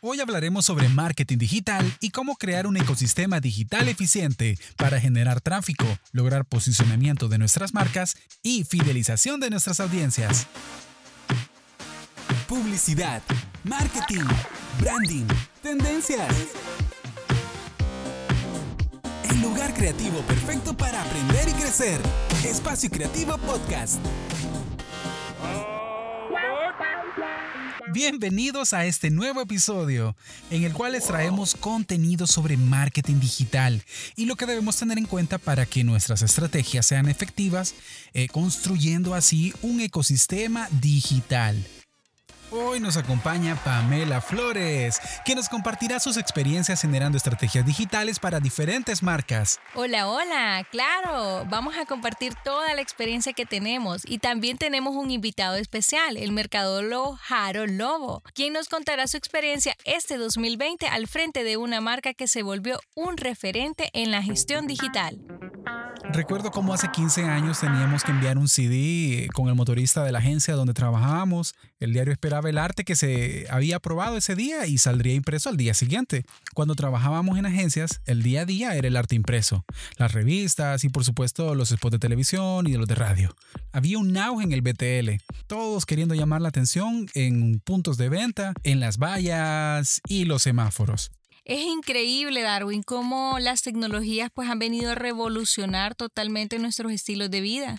Hoy hablaremos sobre marketing digital y cómo crear un ecosistema digital eficiente para generar tráfico, lograr posicionamiento de nuestras marcas y fidelización de nuestras audiencias. Publicidad, marketing, branding, tendencias. El lugar creativo perfecto para aprender y crecer. Espacio Creativo Podcast. Bienvenidos a este nuevo episodio en el cual les traemos contenido sobre marketing digital y lo que debemos tener en cuenta para que nuestras estrategias sean efectivas, eh, construyendo así un ecosistema digital. Hoy nos acompaña Pamela Flores, que nos compartirá sus experiencias generando estrategias digitales para diferentes marcas. Hola, hola, claro, vamos a compartir toda la experiencia que tenemos y también tenemos un invitado especial, el mercadólogo Harold Lobo, quien nos contará su experiencia este 2020 al frente de una marca que se volvió un referente en la gestión digital. Recuerdo cómo hace 15 años teníamos que enviar un CD con el motorista de la agencia donde trabajábamos. El diario esperaba el arte que se había aprobado ese día y saldría impreso al día siguiente. Cuando trabajábamos en agencias, el día a día era el arte impreso, las revistas y por supuesto los spots de televisión y de los de radio. Había un auge en el BTL, todos queriendo llamar la atención en puntos de venta, en las vallas y los semáforos. Es increíble, Darwin, cómo las tecnologías pues han venido a revolucionar totalmente nuestros estilos de vida.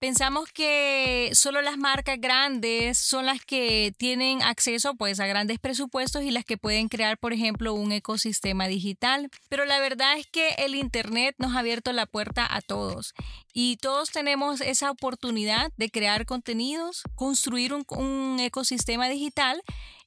Pensamos que solo las marcas grandes son las que tienen acceso pues a grandes presupuestos y las que pueden crear, por ejemplo, un ecosistema digital. Pero la verdad es que el internet nos ha abierto la puerta a todos y todos tenemos esa oportunidad de crear contenidos, construir un, un ecosistema digital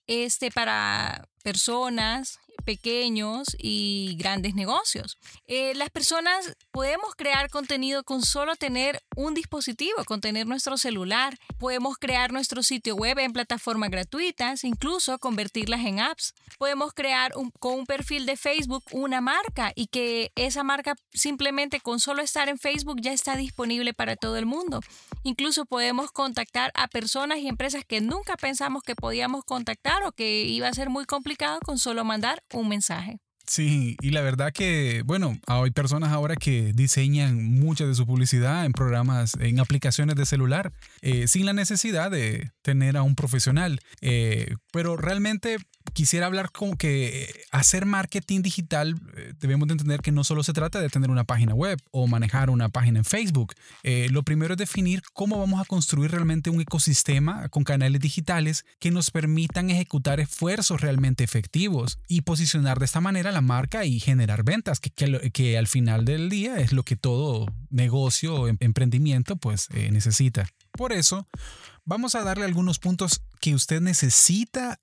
este para personas pequeños y grandes negocios. Eh, las personas podemos crear contenido con solo tener un dispositivo, con tener nuestro celular. Podemos crear nuestro sitio web en plataformas gratuitas, incluso convertirlas en apps. Podemos crear con un perfil de Facebook una marca y que esa marca simplemente con solo estar en Facebook ya está disponible para todo el mundo. Incluso podemos contactar a personas y empresas que nunca pensamos que podíamos contactar o que iba a ser muy complicado con solo mandar un mensaje. Sí, y la verdad que, bueno, hay personas ahora que diseñan mucha de su publicidad en programas, en aplicaciones de celular, eh, sin la necesidad de tener a un profesional. Eh, pero realmente quisiera hablar como que hacer marketing digital, eh, debemos de entender que no solo se trata de tener una página web o manejar una página en Facebook. Eh, lo primero es definir cómo vamos a construir realmente un ecosistema con canales digitales que nos permitan ejecutar esfuerzos realmente efectivos y posicionar de esta manera la marca y generar ventas, que, que, al final del día es lo que todo negocio o em, emprendimiento pues eh, necesita. Por eso, vamos a darle algunos puntos que usted necesita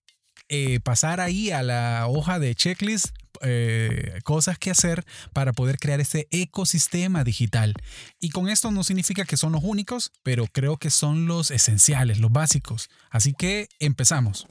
eh, pasar ahí a la hoja de checklist eh, cosas que hacer para poder crear este ecosistema digital. Y con esto no significa que son los únicos, pero creo que son los esenciales, los básicos. Así que empezamos.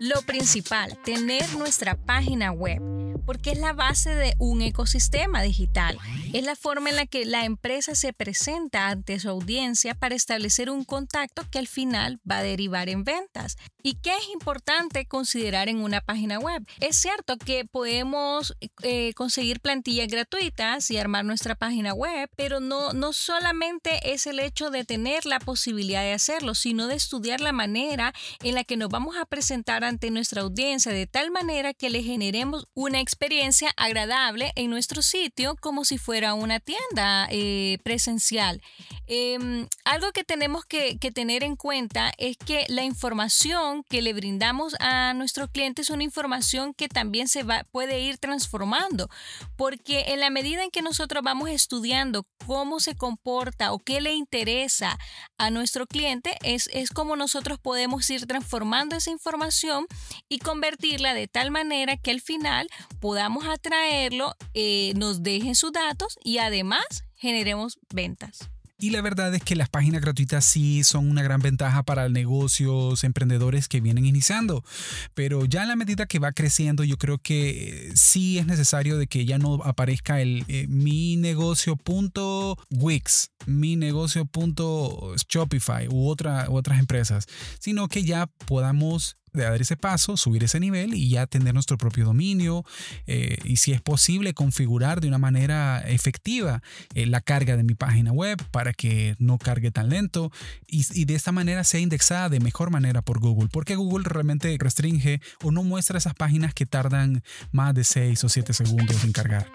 Lo principal, tener nuestra página web porque es la base de un ecosistema digital. Es la forma en la que la empresa se presenta ante su audiencia para establecer un contacto que al final va a derivar en ventas. ¿Y qué es importante considerar en una página web? Es cierto que podemos eh, conseguir plantillas gratuitas y armar nuestra página web, pero no, no solamente es el hecho de tener la posibilidad de hacerlo, sino de estudiar la manera en la que nos vamos a presentar ante nuestra audiencia de tal manera que le generemos una experiencia experiencia agradable en nuestro sitio como si fuera una tienda eh, presencial. Em, algo que tenemos que, tener en cuenta es que la información que le brindamos a nuestros clientes es una información que también se va, puede ir transformando, porque en la medida en que nosotros vamos estudiando cómo se comporta o qué le interesa a nuestro cliente, es, es como nosotros podemos ir transformando esa información y convertirla de tal manera que al final podamos atraerlo, eh, nos dejen sus datos y además generemos ventas. Y la verdad es que las páginas gratuitas sí son una gran ventaja para negocios, emprendedores que vienen iniciando. Pero ya en la medida que va creciendo, yo creo que sí es necesario de que ya no aparezca el eh, mi negocio.wix, mi negocio.shopify u, otra, u otras empresas, sino que ya podamos de dar ese paso, subir ese nivel y ya tener nuestro propio dominio eh, y si es posible configurar de una manera efectiva eh, la carga de mi página web para que no cargue tan lento y, y, de esta manera sea indexada de mejor manera por Google, porque Google realmente restringe o no muestra esas páginas que tardan más de 6 o 7 segundos en cargar.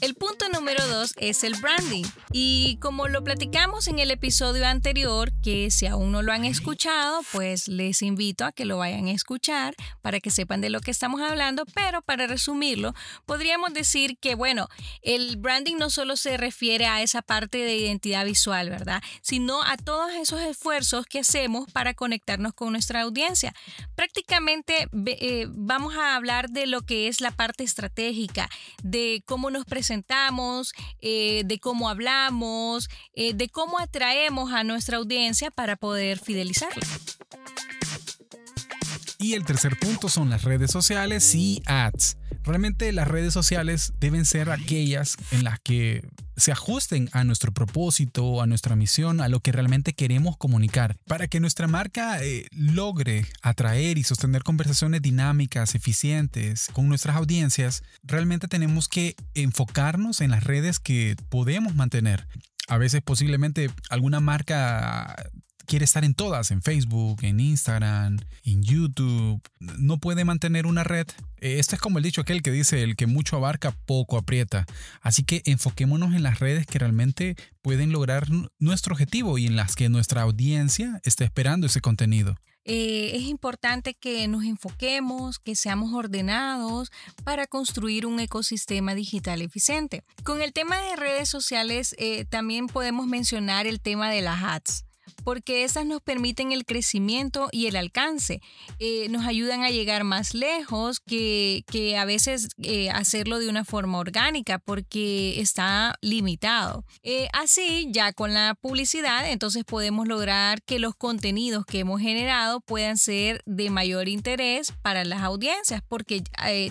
El punto número 2 es el branding y como lo platicamos en el episodio anterior, que si aún no lo han escuchado, pues les invito a que lo vayan a escuchar para que sepan de lo que estamos hablando, pero para resumirlo, podríamos decir que, bueno, el branding no solo se refiere a esa parte de identidad visual, ¿verdad? Sino a todos esos esfuerzos que hacemos para conectarnos con nuestra audiencia. Prácticamente eh, vamos a hablar de lo que es la parte estratégica, de cómo nos presentamos, eh, de cómo hablamos, eh, de cómo atraemos a nuestra audiencia para poder fidelizarla. Y el tercer punto son las redes sociales y ads. Realmente las redes sociales deben ser aquellas en las que se ajusten a nuestro propósito, a nuestra misión, a lo que realmente queremos comunicar. Para que nuestra marca eh, logre atraer y sostener conversaciones dinámicas, eficientes con nuestras audiencias, realmente tenemos que enfocarnos en las redes que podemos mantener. A veces posiblemente alguna marca quiere estar en todas, en Facebook, en Instagram, en YouTube, no puede mantener una red. Eh, esto es como el dicho aquel que dice, el que mucho abarca, poco aprieta. Así que enfoquémonos en las redes que realmente pueden lograr nuestro objetivo y en las que nuestra audiencia está esperando ese contenido. Eh, es importante que nos enfoquemos, que seamos ordenados para construir un ecosistema digital eficiente. Con el tema de redes sociales, eh, también podemos mencionar el tema de las ads porque esas nos permiten el crecimiento y el alcance. Eh, nos ayudan a llegar más lejos que, a veces eh, hacerlo de una forma orgánica porque está limitado. Eh, así, ya con la publicidad, entonces podemos lograr que los contenidos que hemos generado puedan ser de mayor interés para las audiencias porque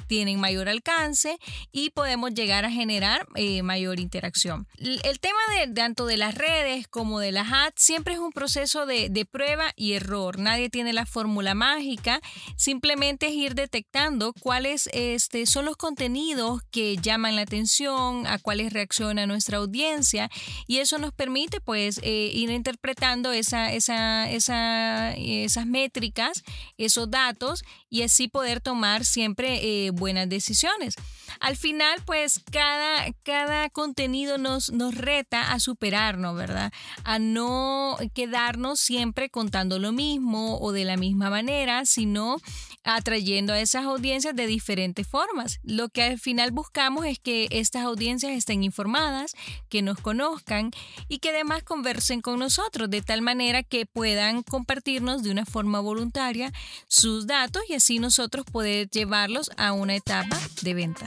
tienen mayor alcance y podemos llegar a generar mayor interacción. El tema de tanto de las redes como de las ads siempre es un proceso de, prueba y error. Nadie tiene la fórmula mágica. Simplemente es ir detectando cuáles este, son los contenidos que llaman la atención, a cuáles reacciona nuestra audiencia. Y eso nos permite pues eh, ir interpretando esa, esa, esas métricas, esos datos y así poder tomar siempre eh, buenas decisiones. Al final pues cada, cada contenido nos, nos reta a superarnos, ¿verdad? A no quedarnos siempre contando lo mismo o de la misma manera, sino atrayendo a esas audiencias de diferentes formas. Lo que al final buscamos es que estas audiencias estén informadas, que nos conozcan y que además conversen con nosotros de tal manera que puedan compartirnos de una forma voluntaria sus datos y así nosotros poder llevarlos a una etapa de venta.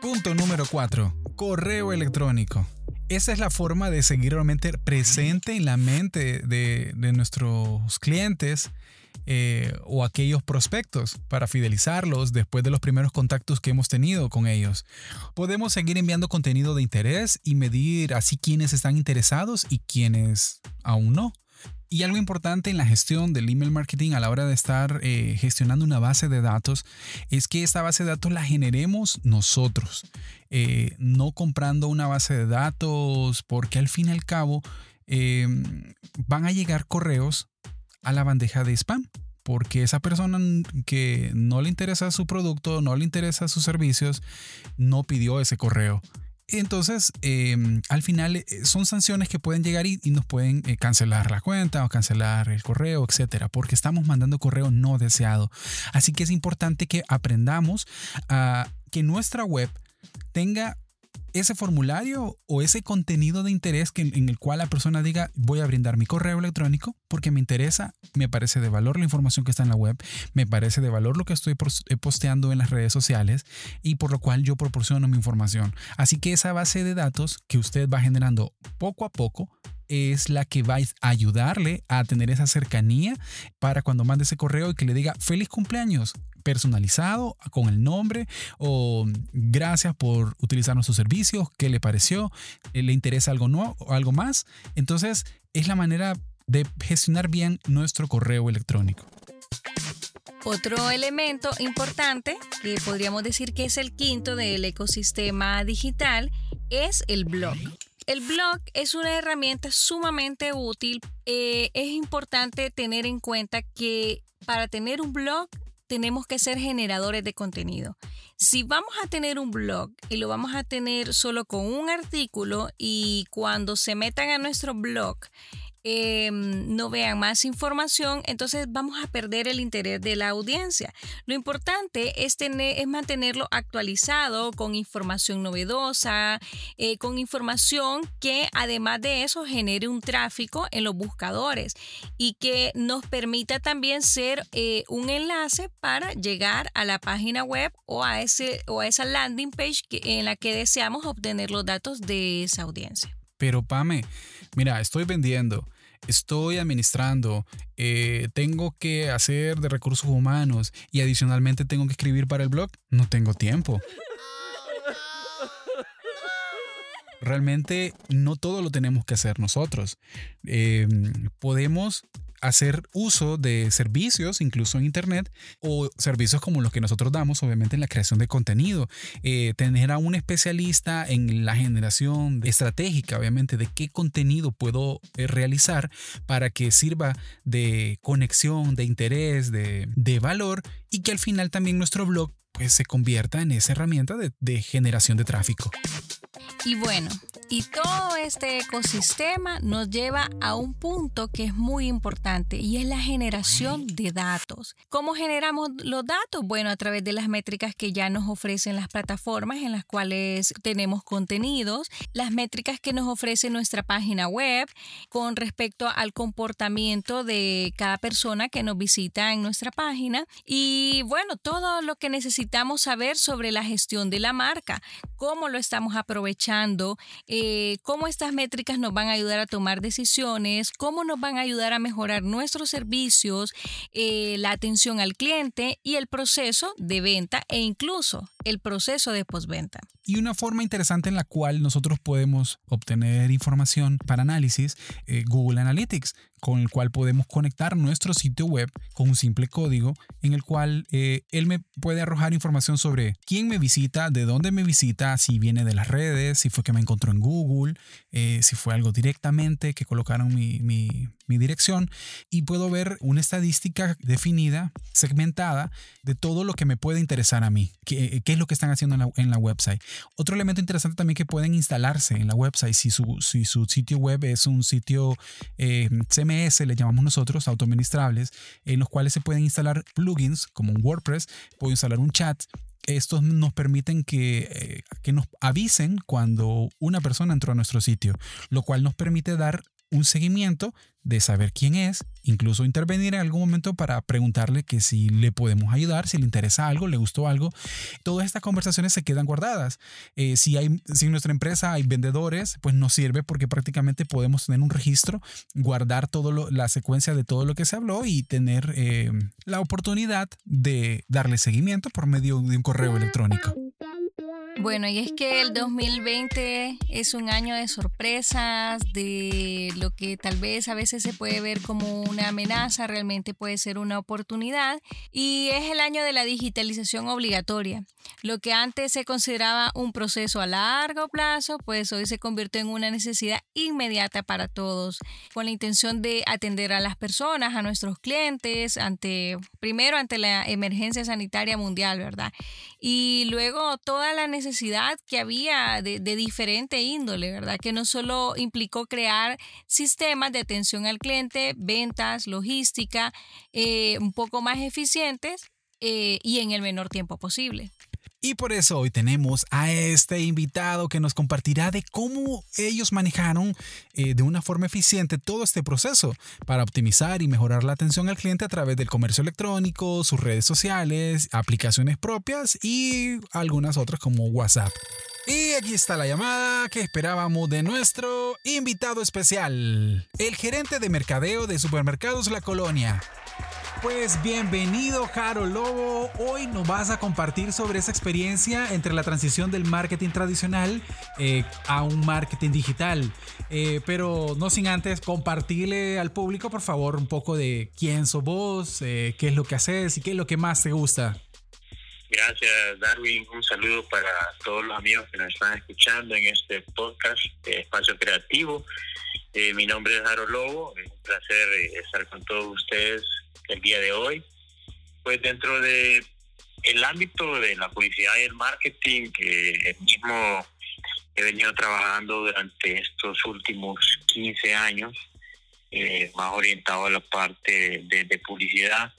Punto número 4. Correo electrónico esa es la forma de seguir realmente presente en la mente de, nuestros clientes eh, o aquellos prospectos para fidelizarlos después de los primeros contactos que hemos tenido con ellos. Podemos seguir enviando contenido de interés y medir así quiénes están interesados y quiénes aún no. Y algo importante en la gestión del email marketing a la hora de estar eh, gestionando una base de datos es que esta base de datos la generemos nosotros, eh, no comprando una base de datos porque al fin y al cabo em, van a llegar correos a la bandeja de spam porque esa persona que no le interesa su producto, no le interesa sus servicios, no pidió ese correo. Entonces, em, al final eh, son sanciones que pueden llegar y, nos pueden eh, cancelar la cuenta o cancelar el correo, etcétera, porque estamos mandando correo no deseado. Así que es importante que aprendamos a que nuestra web tenga ese formulario o ese contenido de interés que, en el cual la persona diga voy a brindar mi correo electrónico porque me interesa, me parece de valor la información que está en la web, me parece de valor lo que estoy eh, posteando en las redes sociales y por lo cual yo proporciono mi información. Así que esa base de datos que usted va generando poco a poco es la que va a ayudarle a tener esa cercanía para cuando mande ese correo y que le diga feliz cumpleaños personalizado con el nombre o gracias por utilizar nuestros servicios, qué le pareció, eh, le interesa algo nuevo o algo más. Entonces es la manera de gestionar bien nuestro correo electrónico. Otro elemento importante, que podríamos decir que es el quinto del ecosistema digital, es el blog. El blog es una herramienta sumamente útil. Eh, es importante tener en cuenta que para tener un blog tenemos que ser generadores de contenido. Si vamos a tener un blog y lo vamos a tener solo con un artículo y cuando se metan a nuestro blog Em, no vean más información, entonces vamos a perder el interés de la audiencia. Lo importante es, tener, es mantenerlo actualizado con información novedosa, eh, con información que además de eso genere un tráfico en los buscadores y que nos permita también ser eh, un enlace para llegar a la página web o a, ese, o a esa landing page en la que deseamos obtener los datos de esa audiencia. Pero Pame, mira, estoy vendiendo estoy administrando, eh, tengo que hacer de recursos humanos y adicionalmente tengo que escribir para el blog, no tengo tiempo. Realmente no todo lo tenemos que hacer nosotros. Em, podemos hacer uso de servicios, incluso en Internet, o servicios como los que nosotros damos, obviamente en la creación de contenido. Eh, tener a un especialista en la generación estratégica, obviamente, de qué contenido puedo eh, realizar para que sirva de conexión, de interés, de, de valor y que al final también nuestro blog pues, se convierta en esa herramienta de, de generación de tráfico. Y bueno, y todo este ecosistema nos lleva a un punto que es muy importante y es la generación de datos. ¿Cómo generamos los datos? Bueno, a través de las métricas que ya nos ofrecen las plataformas en las cuales tenemos contenidos, las métricas que nos ofrece nuestra página web con respecto al comportamiento de cada persona que nos visita en nuestra página y bueno, todo lo que necesitamos saber sobre la gestión de la marca, cómo lo estamos aprovechando, eh, cómo estas métricas nos van a ayudar a tomar decisiones, cómo nos van a ayudar a mejorar nuestros servicios, eh, la atención al cliente y el proceso de venta e incluso el proceso de postventa. Y una forma interesante en la cual nosotros podemos obtener información para análisis, eh, Google Analytics, con el cual podemos conectar nuestro sitio web con un simple código en el cual eh, él me puede arrojar información sobre quién me visita, de dónde me visita, si viene de las redes, si fue que me encontró en Google, eh, si fue algo directamente que colocaron mi, mi, mi, dirección y puedo ver una estadística definida, segmentada de todo lo que me puede interesar a mí, qué, qué es lo que están haciendo en la, website. Otro elemento interesante también que pueden instalarse en la website si su, si su sitio web es un sitio eh, le llamamos nosotros, autoadministrables, en los cuales se pueden instalar plugins como un WordPress, puedo instalar un chat. Estos nos permiten que, eh, que nos avisen cuando una persona entró a nuestro sitio, lo cual nos permite dar un seguimiento de saber quién es, incluso intervenir en algún momento para preguntarle que si le podemos ayudar, si le interesa algo, le gustó algo. Todas estas conversaciones se quedan guardadas. Eh, si, hay, si en nuestra empresa hay vendedores, pues nos sirve porque prácticamente podemos tener un registro, guardar toda la secuencia de todo lo que se habló y tener eh, la oportunidad de darle seguimiento por medio de un correo electrónico. Bueno, y es que el 2020 es un año de sorpresas, de lo que tal vez a veces se puede ver como una amenaza, realmente puede ser una oportunidad, y es el año de la digitalización obligatoria. Lo que antes se consideraba un proceso a largo plazo, pues hoy se convirtió en una necesidad inmediata para todos, con la intención de atender a las personas, a nuestros clientes, ante primero ante la emergencia sanitaria mundial, ¿verdad? Y luego toda la necesidad necesidad que había de, diferente índole, ¿verdad? Que no solo implicó crear sistemas de atención al cliente, ventas, logística, eh, un poco más eficientes eh, y en el menor tiempo posible. Y por eso hoy tenemos a este invitado que nos compartirá de cómo ellos manejaron eh, de una forma eficiente todo este proceso para optimizar y mejorar la atención al cliente a través del comercio electrónico, sus redes sociales, aplicaciones propias y algunas otras como WhatsApp. Y aquí está la llamada que esperábamos de nuestro invitado especial, el gerente de mercadeo de Supermercados La Colonia, Pues bienvenido, Jaro Lobo. Hoy nos vas a compartir sobre esa experiencia entre la transición del marketing tradicional eh, a un marketing digital. Eh, pero no sin antes compartirle al público, por favor, un poco de quién sos vos, eh, qué es lo que haces y qué es lo que más te gusta. Gracias, Darwin. Un saludo para todos los amigos que nos están escuchando en este podcast de Espacio Creativo. mi nombre es Jaro Lobo. Es un placer estar con todos ustedes el día de hoy. Pues dentro de el ámbito de la publicidad y el marketing, que el mismo he venido trabajando durante estos últimos 15 años, eh, más orientado a la parte de, publicidad.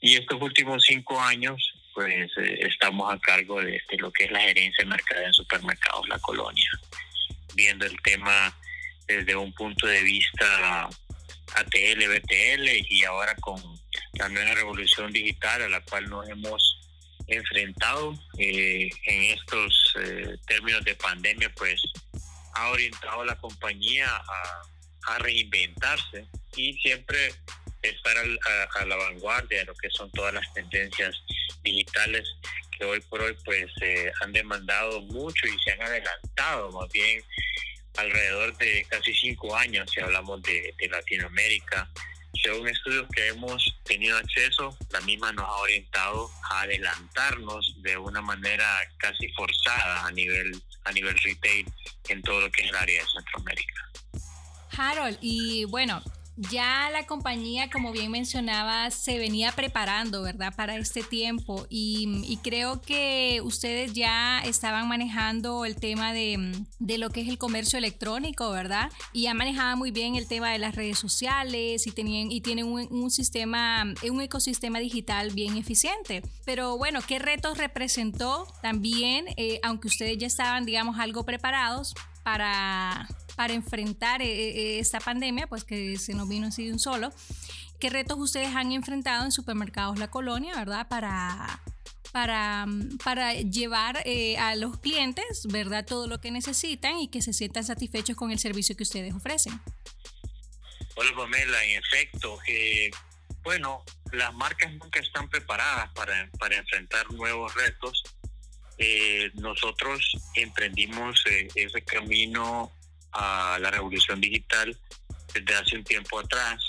Y estos últimos cinco años, pues eh, estamos a cargo de, lo que es la gerencia de mercado en supermercados La Colonia, viendo el tema desde un punto de vista ATL, BTL y ahora con la nueva revolución digital a la cual nos hemos enfrentado eh, en estos eh, términos de pandemia, pues ha orientado a la compañía a, reinventarse y siempre estar a, la vanguardia de lo que son todas las tendencias digitales que hoy por hoy pues eh, han demandado mucho y se han adelantado más bien alrededor de casi cinco años si hablamos de, de Latinoamérica según estudios que hemos tenido acceso, la misma nos ha orientado a adelantarnos de una manera casi forzada a nivel, a nivel retail en todo lo que es el área de Centroamérica. Harold, y bueno, ya la compañía, como bien mencionaba, se venía preparando, ¿verdad? Para este tiempo y, creo que ustedes ya estaban manejando el tema de, lo que es el comercio electrónico, ¿verdad? Y ya manejaban muy bien el tema de las redes sociales y, tenían, y tienen un, sistema, un ecosistema digital bien eficiente. Pero bueno, ¿qué retos representó también, eh, aunque ustedes ya estaban, digamos, algo preparados para para enfrentar eh, eh, esta pandemia, pues que se nos vino así de un solo. ¿Qué retos ustedes han enfrentado en supermercados La Colonia, verdad? Para, para, para llevar eh, a los clientes, ¿verdad? Todo lo que necesitan y que se sientan satisfechos con el servicio que ustedes ofrecen. Hola, Pamela, en efecto, bueno, las marcas nunca están preparadas para, para enfrentar nuevos retos. nosotros emprendimos ese camino a la revolución digital desde hace un tiempo atrás.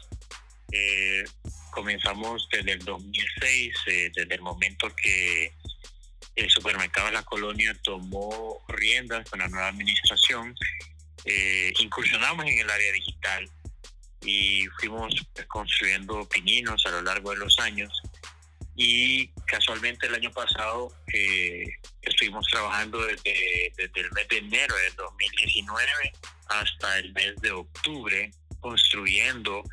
Eh, comenzamos desde el 2006, eh, desde el momento que el supermercado la colonia tomó riendas con la nueva administración. Eh, incursionamos en el área digital y fuimos construyendo pininos a lo largo de los años y casualmente el año pasado eh, estuvimos trabajando desde, desde, el mes de enero de 2019 hasta el mes de octubre construyendo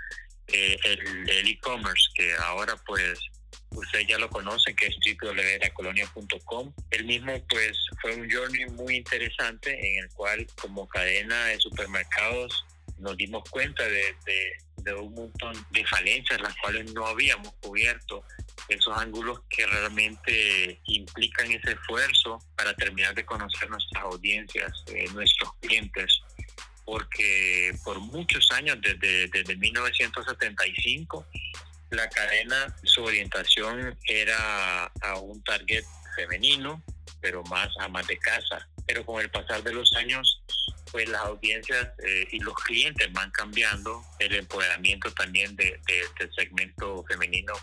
eh, el e-commerce que ahora pues usted ya lo conoce que es www.colonia.com el mismo pues fue un journey muy interesante en el cual como cadena de supermercados nos dimos cuenta de, de un montón de falencias las cuales no habíamos cubierto esos ángulos que realmente implican ese esfuerzo para terminar de conocer nuestras audiencias, eh, nuestros clientes, porque por muchos años, desde, desde 1975, la cadena, su orientación era a un target femenino, pero más a más de casa. Pero con el pasar de los años, pues las audiencias eh, y los clientes van cambiando, el empoderamiento también de, del segmento femenino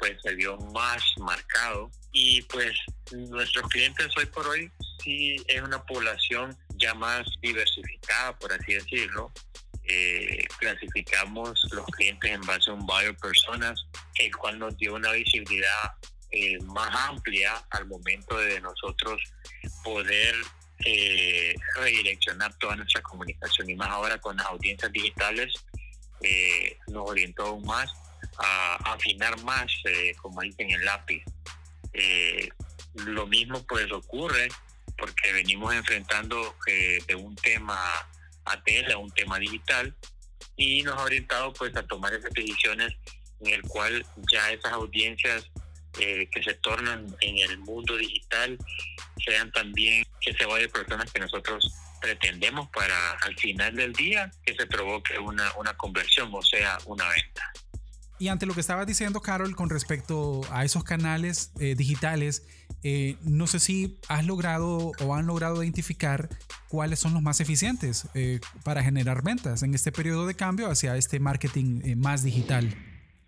pues se vio más marcado y pues nuestros clientes hoy por hoy sí es una población ya más diversificada, por así decirlo. Eh, clasificamos los clientes en base a un buyer personas, el cual nos dio una visibilidad eh, más amplia al momento de nosotros poder eh, redireccionar toda nuestra comunicación y más ahora con las audiencias digitales nos orientó aún más a, afinar más, eh, como dicen, el lápiz. Eh, lo mismo pues ocurre porque venimos enfrentando eh, de un tema ATL a un tema digital y nos ha orientado pues a tomar esas decisiones en el cual ya esas audiencias que se tornan en el mundo digital sean también que se de personas que nosotros pretendemos para al final del día que se provoque una, una conversión, o sea, una venta. Y ante lo que estabas diciendo, Carol, con respecto a esos canales eh, digitales, eh, no sé si has logrado o han logrado identificar cuáles son los más eficientes eh, para generar ventas en este periodo de cambio hacia este marketing más digital.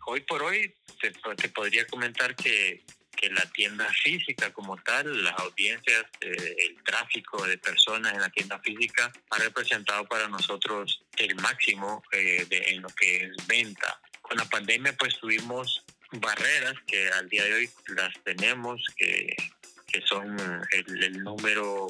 Hoy por hoy te, podría comentar que, que, la tienda física como tal, las audiencias, el tráfico de personas en la tienda física ha representado para nosotros el máximo de, en lo que es venta con la pandemia pues tuvimos barreras que al día de hoy las tenemos, que, que son el, número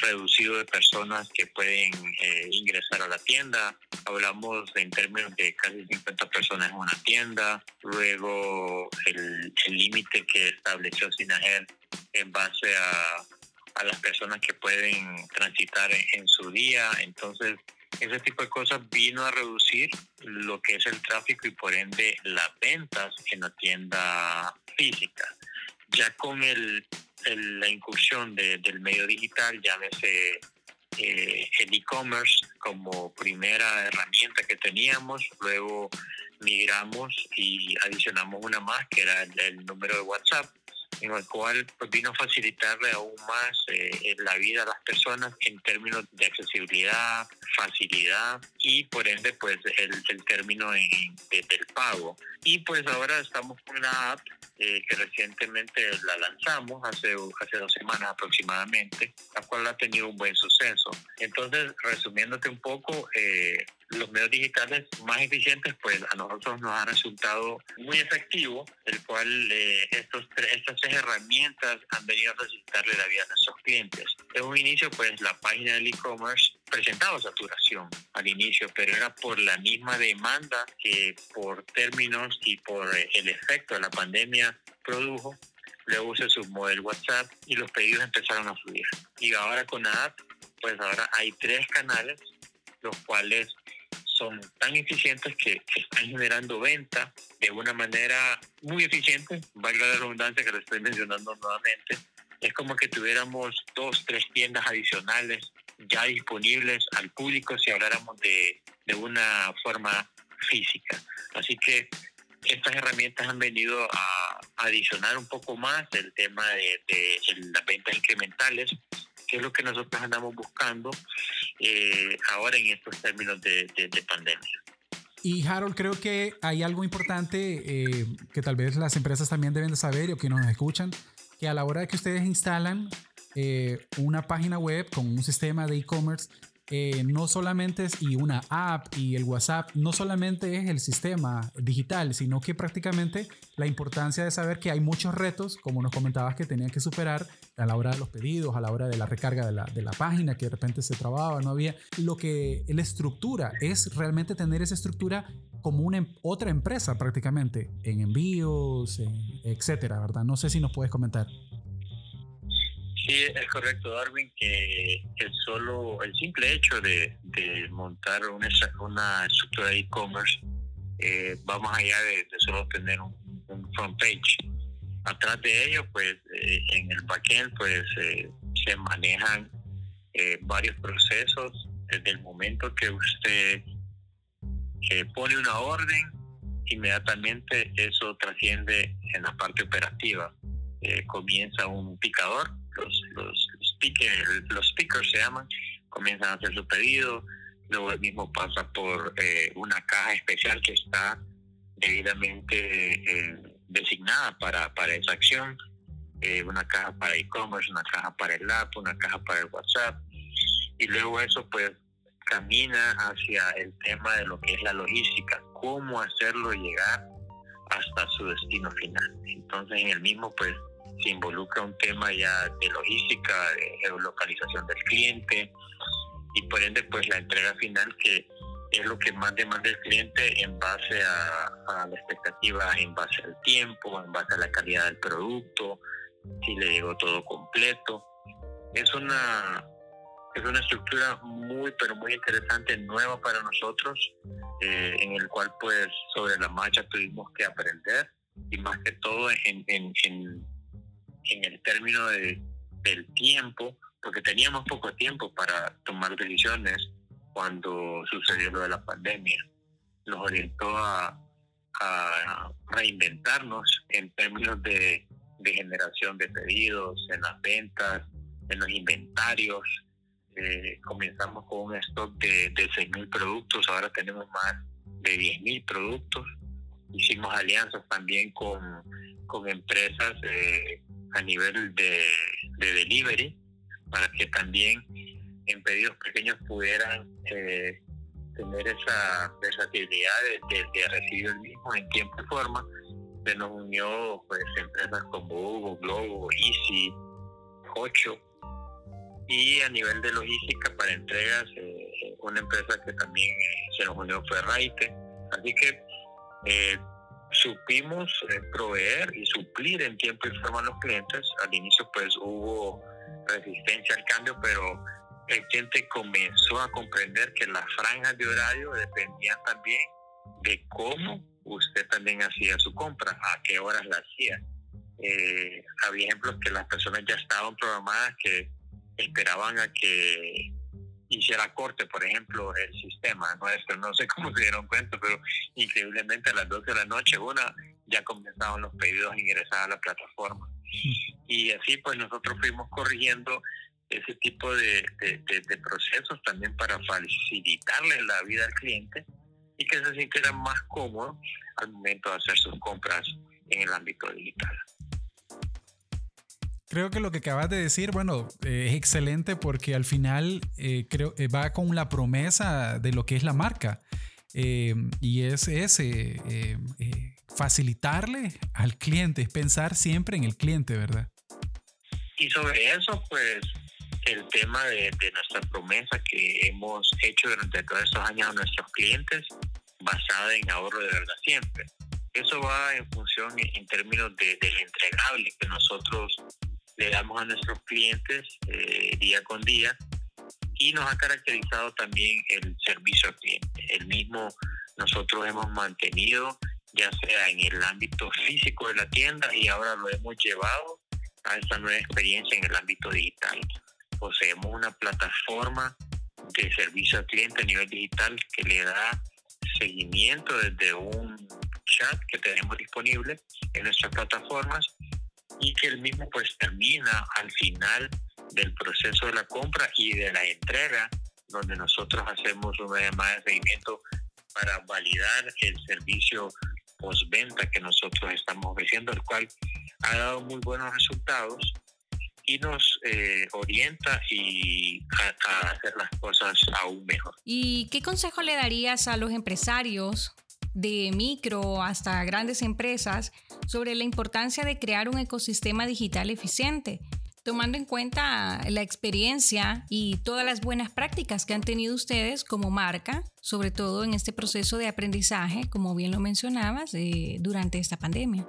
reducido de personas que pueden eh, ingresar a la tienda. Hablamos en términos de casi 50 personas en una tienda. Luego el límite que estableció Sinajer en base a, a, las personas que pueden transitar en su día. Entonces ese tipo de cosas vino a reducir lo que es el tráfico y por ende las ventas en la tienda física. Ya con el, la incursión del medio digital, llámese eh, el e-commerce como primera herramienta que teníamos, luego migramos y adicionamos una más que era el número de WhatsApp en el cual pues, vino a facilitarle aún más eh, la vida a las personas en términos de accesibilidad, facilidad y por ende pues el, el término en, del pago. Y pues ahora estamos con una app eh, que recientemente la lanzamos hace, hace dos semanas aproximadamente, la cual ha tenido un buen suceso. Entonces, resumiéndote un poco, eh, los medios digitales más eficientes, pues a nosotros nos ha resultado muy efectivo, el cual eh, estos estas tres herramientas han venido a facilitarle la vida a nuestros clientes. En un inicio, pues la página del e-commerce presentaba saturación al inicio, pero era por la misma demanda que por términos y por el efecto de la pandemia produjo. Luego se sumó el WhatsApp y los pedidos empezaron a subir. Y ahora con la app, pues ahora hay tres canales, los cuales son tan eficientes que, están generando venta de una manera muy eficiente, valga la redundancia que lo estoy mencionando nuevamente. Es como que tuviéramos dos, tres tiendas adicionales ya disponibles al público si habláramos de, de una forma física. Así que estas herramientas han venido a adicionar un poco más el tema de, de las ventas incrementales, es lo que nosotros andamos buscando eh, ahora en estos términos de, de, pandemia. Y Harold, creo que hay algo importante eh, que tal vez las empresas también deben de saber o que nos escuchan, que a la hora de que ustedes instalan eh, una página web con un sistema de e-commerce, no solamente es y una app y el WhatsApp, no solamente es el sistema digital, sino que prácticamente la importancia de saber que hay muchos retos, como nos comentabas, que tenían que superar a la hora de los pedidos, a la hora de la recarga de la, de la página, que de repente se trababa, no había. Lo que la estructura es realmente tener esa estructura como una em, otra empresa prácticamente, en envíos, etcétera, ¿verdad? No sé si nos puedes comentar. Sí, es correcto, Darwin, que el solo, el simple hecho de, montar una, una estructura de e-commerce eh, va más allá de, solo tener un, front page. Atrás de ello, pues, eh, en el backend, pues, eh, se manejan varios procesos desde el momento que usted pone una orden, inmediatamente eso trasciende en la parte operativa. comienza un picador los, los, speakers, los speakers se llaman, comienzan a hacer su pedido, luego el mismo pasa por eh, una caja especial que está debidamente eh, designada para, para esa acción, eh, una caja para e-commerce, una caja para el app, una caja para el WhatsApp, y luego eso pues camina hacia el tema de lo que es la logística, cómo hacerlo llegar hasta su destino final. Entonces en el mismo pues se involucra un tema ya de logística, de geolocalización del cliente y por ende pues la entrega final que es lo que más demanda el cliente en base a, la expectativa, en base al tiempo, en base a la calidad del producto, si le llegó todo completo. Es una, es una estructura muy, pero muy interesante, nueva para nosotros, eh, en el cual pues sobre la marcha tuvimos que aprender y más que todo en, en en el término de, del tiempo, porque teníamos poco tiempo para tomar decisiones cuando sucedió lo de la pandemia. Nos orientó a, a reinventarnos en términos de, generación de pedidos, en las ventas, en los inventarios. Eh, comenzamos con un stock de, de 6.000 productos, ahora tenemos más de 10.000 productos. Hicimos alianzas también con, con empresas eh, a nivel de, de, delivery para que también en pedidos pequeños pudieran eh, tener esa versatilidad de, recibir el mismo en tiempo y forma. Se nos unió pues empresas como Hugo, Globo, Easy, Ocho y a nivel de logística para entregas eh, una empresa que también se nos unió fue Raite. Así que eh, supimos eh, proveer y suplir en tiempo y forma a los clientes. Al inicio pues hubo resistencia al cambio, pero el cliente comenzó a comprender que las franjas de horario dependían también de cómo usted también hacía su compra, a qué horas la hacía. Eh, había ejemplos que las personas ya estaban programadas que esperaban a que hiciera corte, por ejemplo, el sistema nuestro, no sé cómo se dieron cuenta, pero increíblemente a las 12 de la noche, una, ya comenzaban los pedidos a ingresar a la plataforma. Y así pues nosotros fuimos corrigiendo ese tipo de, procesos también para facilitarle la vida al cliente y que se sintiera más cómodo al momento de hacer sus compras en el ámbito digital. Creo que lo que acabas de decir, bueno, eh, es excelente porque al final eh, creo eh, va con la promesa de lo que es la marca y es ese facilitarle al cliente, es pensar siempre en el cliente, ¿verdad? Y sobre eso, pues el tema de, nuestra promesa que hemos hecho durante todos estos años a nuestros clientes, basada en ahorro de verdad siempre. Eso va en función en términos de, del entregable que nosotros le damos a nuestros clientes eh, día con día y nos ha caracterizado también el servicio al cliente. El mismo nosotros hemos mantenido ya sea en el ámbito físico de la tienda y ahora lo hemos llevado a esta nueva experiencia en el ámbito digital poseemos una plataforma de servicio al cliente a nivel digital que le da seguimiento desde un chat que tenemos disponible en nuestras plataformas y que el mismo pues termina al final del proceso de la compra y de la entrega donde nosotros hacemos una llamada de seguimiento para validar el servicio postventa que nosotros estamos ofreciendo, el cual ha dado muy buenos resultados y nos eh, orienta y a, hacer las cosas aún mejor. ¿Y qué consejo le darías a los empresarios de micro hasta grandes empresas sobre la importancia de crear un ecosistema digital eficiente? tomando en cuenta la experiencia y todas las buenas prácticas que han tenido ustedes como marca, sobre todo en este proceso de aprendizaje, como bien lo mencionabas, eh, durante esta pandemia.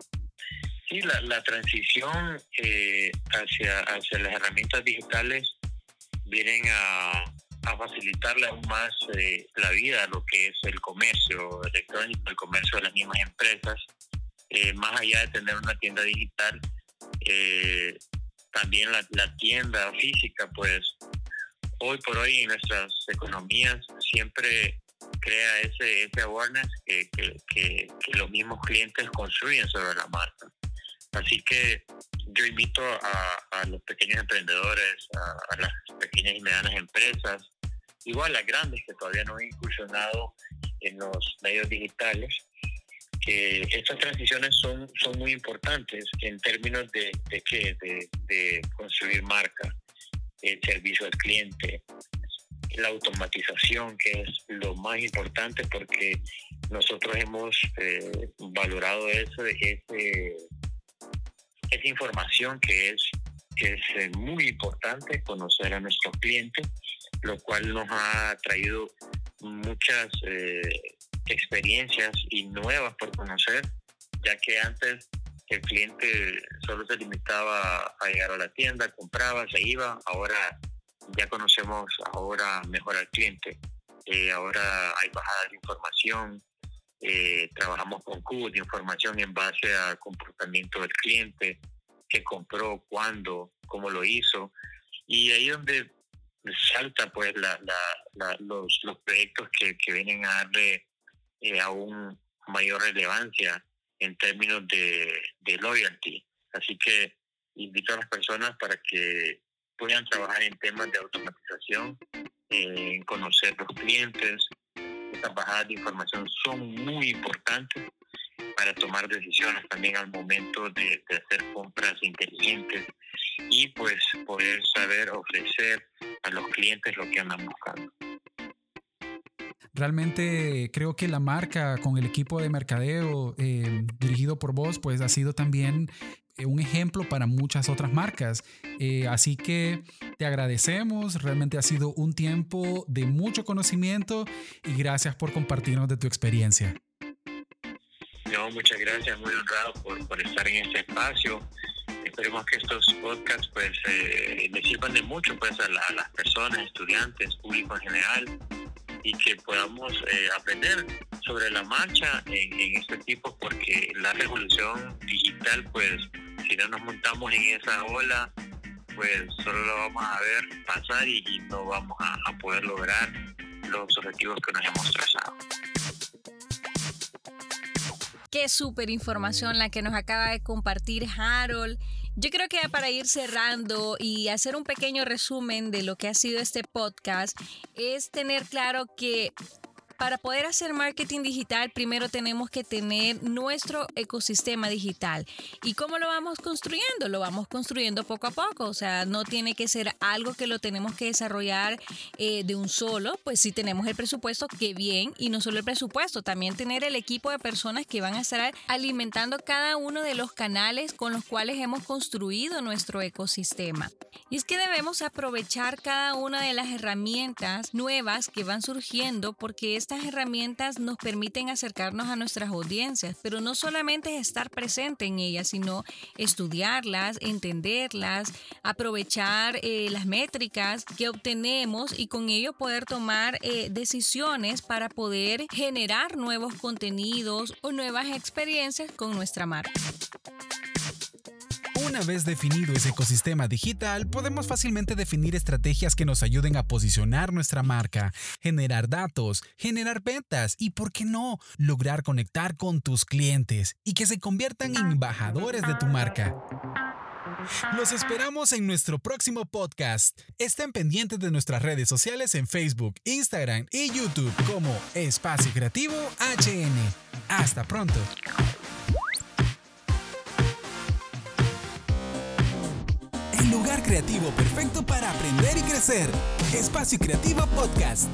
Sí, la, transición eh, hacia, hacia las herramientas digitales vienen a, a facilitarle aún más eh, la vida a lo que es el comercio electrónico, el comercio de las mismas empresas. Eh, más allá de tener una tienda digital, también la, tienda física, pues hoy por hoy en nuestras economías siempre crea ese, ese awareness que los mismos clientes construyen sobre la marca. Así que yo invito a, los pequeños emprendedores, a, las pequeñas y medianas empresas, igual las grandes que todavía no han incursionado en los medios digitales, que estas transiciones son, son muy importantes en términos de, de, ¿qué? de, construir marca, el servicio al cliente, la automatización, que es lo más importante porque nosotros hemos eh, valorado eso, ese esa información que es, es eh, muy importante conocer a nuestro cliente, lo cual nos ha traído muchas eh, experiencias y nuevas por conocer, ya que antes el cliente solo se limitaba a llegar a la tienda, compraba, se iba, ahora ya conocemos ahora mejor al cliente. Eh, ahora hay bajadas de información, eh, trabajamos con cubos de información en base al comportamiento del cliente, qué compró, cuándo, cómo lo hizo. Y ahí donde salta pues la, los, proyectos que, vienen a darle eh, aún mayor relevancia en términos de, loyalty. Así que invito a las personas para que puedan trabajar en temas de automatización, conocer los clientes. Estas bajadas de información son muy importantes para tomar decisiones también al momento de, de hacer compras inteligentes y pues poder saber ofrecer a los clientes lo que andan buscando. Realmente creo que la marca con el equipo de mercadeo eh, dirigido por vos, pues ha sido también eh, un ejemplo para muchas otras marcas. Eh, así que te agradecemos, realmente ha sido un tiempo de mucho conocimiento y gracias por compartirnos de tu experiencia. No, muchas gracias, muy honrado por, por estar en este espacio. Esperemos que estos podcasts pues eh, les sirvan de mucho pues a, la, a, las personas, estudiantes, público en general y que podamos eh, aprender sobre la marcha en, en, este tipo porque la revolución digital pues si no nos montamos en esa ola pues solo lo vamos a ver pasar y, y no vamos a, a poder lograr los objetivos que nos hemos trazado. Qué súper información la que nos acaba de compartir Harold. Yo creo que para ir cerrando y hacer un pequeño resumen de lo que ha sido este podcast, es tener claro que para poder hacer marketing digital, primero tenemos que tener nuestro ecosistema digital. ¿Y cómo lo vamos construyendo? Lo vamos construyendo poco a poco. O sea, no tiene que ser algo que lo tenemos que desarrollar eh, de un solo. Pues si tenemos el presupuesto, qué bien. Y no solo el presupuesto, también tener el equipo de personas que van a estar alimentando cada uno de los canales con los cuales hemos construido nuestro ecosistema. Y es que debemos aprovechar cada una de las herramientas nuevas que van surgiendo porque es estas herramientas nos permiten acercarnos a nuestras audiencias, pero no solamente es estar presente en ellas, sino estudiarlas, entenderlas, aprovechar eh, las métricas que obtenemos y con ello poder tomar eh, decisiones para poder generar nuevos contenidos o nuevas experiencias con nuestra marca. Una vez definido ese ecosistema digital, podemos fácilmente definir estrategias que nos ayuden a posicionar nuestra marca, generar datos, generar ventas y, por qué no, lograr conectar con tus clientes y que se conviertan en embajadores de tu marca. Los esperamos en nuestro próximo podcast. Estén pendientes de nuestras redes sociales en Facebook, Instagram y YouTube como Espacio Creativo HN. Hasta pronto. Lugar creativo perfecto para aprender y crecer. Espacio Creativo Podcast.